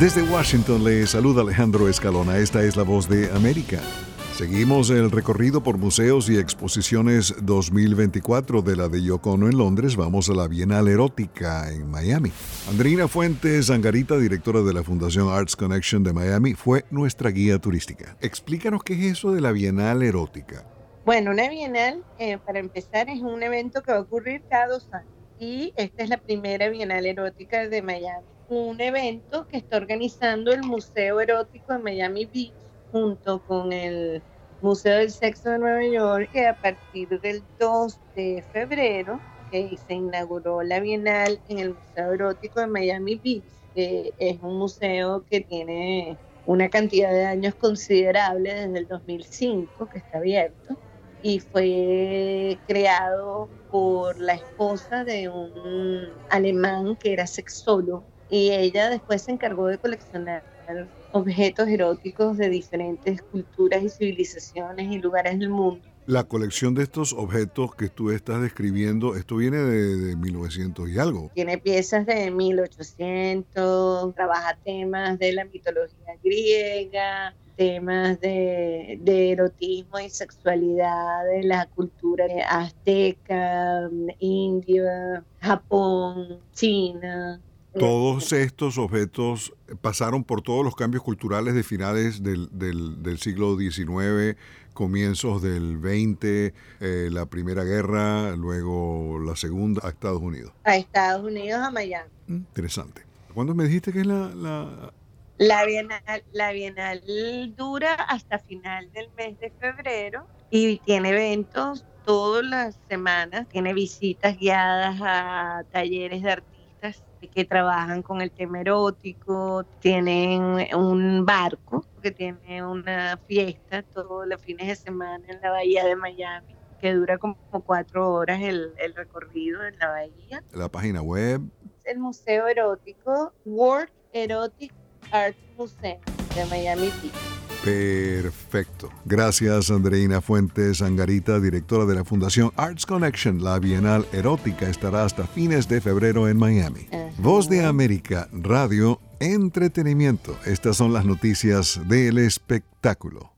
Desde Washington le saluda Alejandro Escalona. Esta es la voz de América. Seguimos el recorrido por museos y exposiciones 2024 de la de Yocono en Londres. Vamos a la Bienal Erótica en Miami. Andreina Fuentes Angarita, directora de la Fundación Arts Connection de Miami, fue nuestra guía turística. Explícanos qué es eso de la Bienal Erótica. Bueno, una Bienal, eh, para empezar, es un evento que va a ocurrir cada dos años. Y esta es la primera Bienal Erótica de Miami. Un evento que está organizando el Museo Erótico de Miami Beach junto con el Museo del Sexo de Nueva York, que a partir del 2 de febrero se inauguró la Bienal en el Museo Erótico de Miami Beach, que es un museo que tiene una cantidad de años considerable desde el 2005 que está abierto y fue creado por la esposa de un alemán que era sexólogo y ella después se encargó de coleccionar objetos eróticos de diferentes culturas y civilizaciones y lugares del mundo. La colección de estos objetos que tú estás describiendo, esto viene de, 1900 y algo. Tiene piezas de 1800, trabaja temas de la mitología griega, temas de, de, erotismo y sexualidad de la cultura azteca, india, Japón, China. Todos estos objetos pasaron por todos los cambios culturales de finales del, del, siglo XIX, comienzos del XX, eh, la Primera Guerra, luego la Segunda, a Estados Unidos. A Estados Unidos, a Miami. Mm, interesante. ¿Cuándo me dijiste que es la, la... La Bienal, la Bienal dura hasta final del mes de febrero y tiene eventos todas las semanas, tiene visitas guiadas a talleres de artistas que trabajan con el tema erótico, tienen un barco que tiene una fiesta todos los fines de semana en la bahía de Miami, que dura como cuatro horas el, el recorrido en la bahía. La página web. El Museo Erótico, World Erotic Art Museum de Miami Beach. Perfecto. Gracias, Andreina Fuentes Angarita, directora de la Fundación Arts Connection. La Bienal Erótica estará hasta fines de febrero en Miami. Voz de América, Radio, entretenimiento. Estas son las noticias del espectáculo.